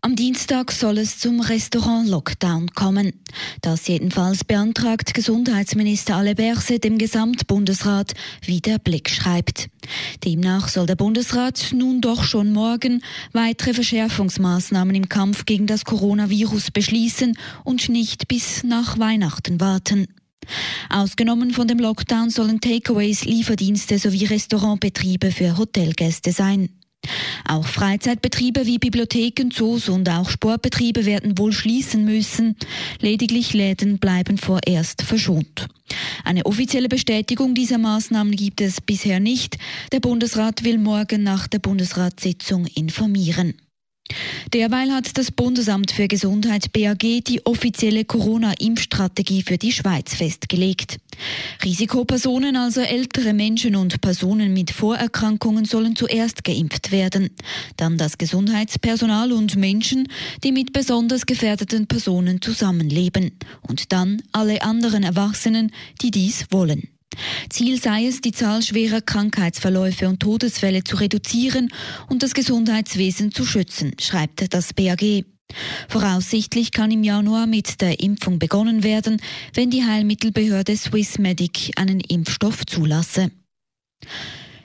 Am Dienstag soll es zum Restaurant-Lockdown kommen. Das jedenfalls beantragt Gesundheitsminister Ale Berset dem Gesamtbundesrat, wie der Blick schreibt. Demnach soll der Bundesrat nun doch schon morgen weitere Verschärfungsmaßnahmen im Kampf gegen das Coronavirus beschließen und nicht bis nach Weihnachten warten. Ausgenommen von dem Lockdown sollen Takeaways, Lieferdienste sowie Restaurantbetriebe für Hotelgäste sein. Auch Freizeitbetriebe wie Bibliotheken, Zoos und auch Sportbetriebe werden wohl schließen müssen. Lediglich Läden bleiben vorerst verschont. Eine offizielle Bestätigung dieser Maßnahmen gibt es bisher nicht. Der Bundesrat will morgen nach der Bundesratssitzung informieren. Derweil hat das Bundesamt für Gesundheit BAG die offizielle Corona-Impfstrategie für die Schweiz festgelegt. Risikopersonen, also ältere Menschen und Personen mit Vorerkrankungen, sollen zuerst geimpft werden. Dann das Gesundheitspersonal und Menschen, die mit besonders gefährdeten Personen zusammenleben. Und dann alle anderen Erwachsenen, die dies wollen. Ziel sei es, die Zahl schwerer Krankheitsverläufe und Todesfälle zu reduzieren und das Gesundheitswesen zu schützen, schreibt das BAG. Voraussichtlich kann im Januar mit der Impfung begonnen werden, wenn die Heilmittelbehörde Swissmedic einen Impfstoff zulasse.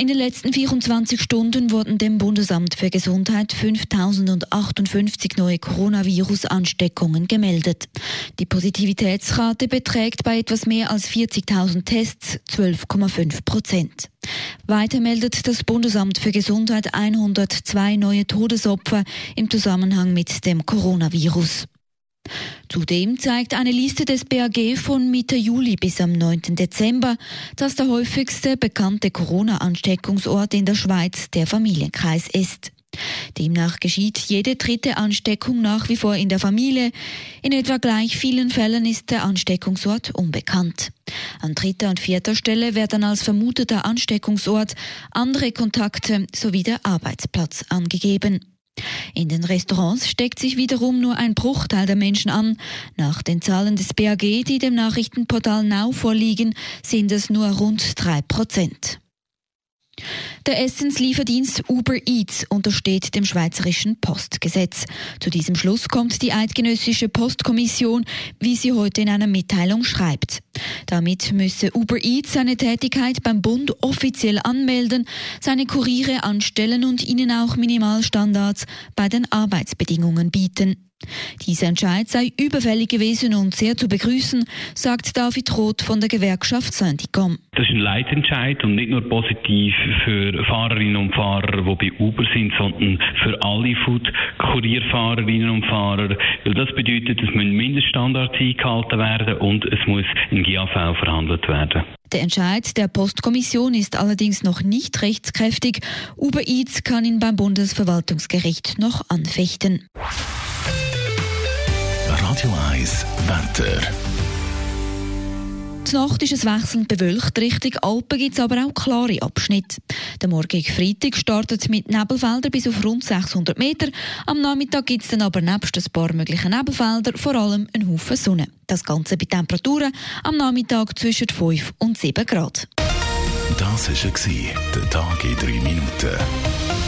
In den letzten 24 Stunden wurden dem Bundesamt für Gesundheit 5058 neue Coronavirus-Ansteckungen gemeldet. Die Positivitätsrate beträgt bei etwas mehr als 40.000 Tests 12,5 Prozent. Weiter meldet das Bundesamt für Gesundheit 102 neue Todesopfer im Zusammenhang mit dem Coronavirus. Zudem zeigt eine Liste des BAG von Mitte Juli bis am 9. Dezember, dass der häufigste bekannte Corona-Ansteckungsort in der Schweiz der Familienkreis ist. Demnach geschieht jede dritte Ansteckung nach wie vor in der Familie. In etwa gleich vielen Fällen ist der Ansteckungsort unbekannt. An dritter und vierter Stelle werden als vermuteter Ansteckungsort andere Kontakte sowie der Arbeitsplatz angegeben. In den Restaurants steckt sich wiederum nur ein Bruchteil der Menschen an. Nach den Zahlen des BAG, die dem Nachrichtenportal Now vorliegen, sind es nur rund drei Prozent. Der Essenslieferdienst Uber Eats untersteht dem schweizerischen Postgesetz. Zu diesem Schluss kommt die Eidgenössische Postkommission, wie sie heute in einer Mitteilung schreibt. Damit müsse Uber Eats seine Tätigkeit beim Bund offiziell anmelden, seine Kuriere anstellen und ihnen auch Minimalstandards bei den Arbeitsbedingungen bieten. Dieser Entscheid sei überfällig gewesen und sehr zu begrüßen, sagt David Roth von der Gewerkschaft Syndikom. Das ist ein Leitentscheid und nicht nur positiv für Fahrerinnen und Fahrer, die bei Uber sind, sondern für alle Food-Kurierfahrerinnen und Fahrer. Weil das bedeutet, dass Mindeststandards eingehalten werden und es muss in GAV verhandelt werden. Der Entscheid der Postkommission ist allerdings noch nicht rechtskräftig. Uber Eats kann ihn beim Bundesverwaltungsgericht noch anfechten. Radio 1 Wetter. Die Nacht ist es wechselnd bewölkt. Richtung Alpen gibt es aber auch klare Abschnitte. Der morgige Freitag startet mit Nebelfeldern bis auf rund 600 Meter. Am Nachmittag gibt es dann aber nebst ein paar möglichen Nebelfelder vor allem einen Haufen Sonne. Das Ganze bei Temperaturen am Nachmittag zwischen 5 und 7 Grad. Das war der Tag in 3 Minuten.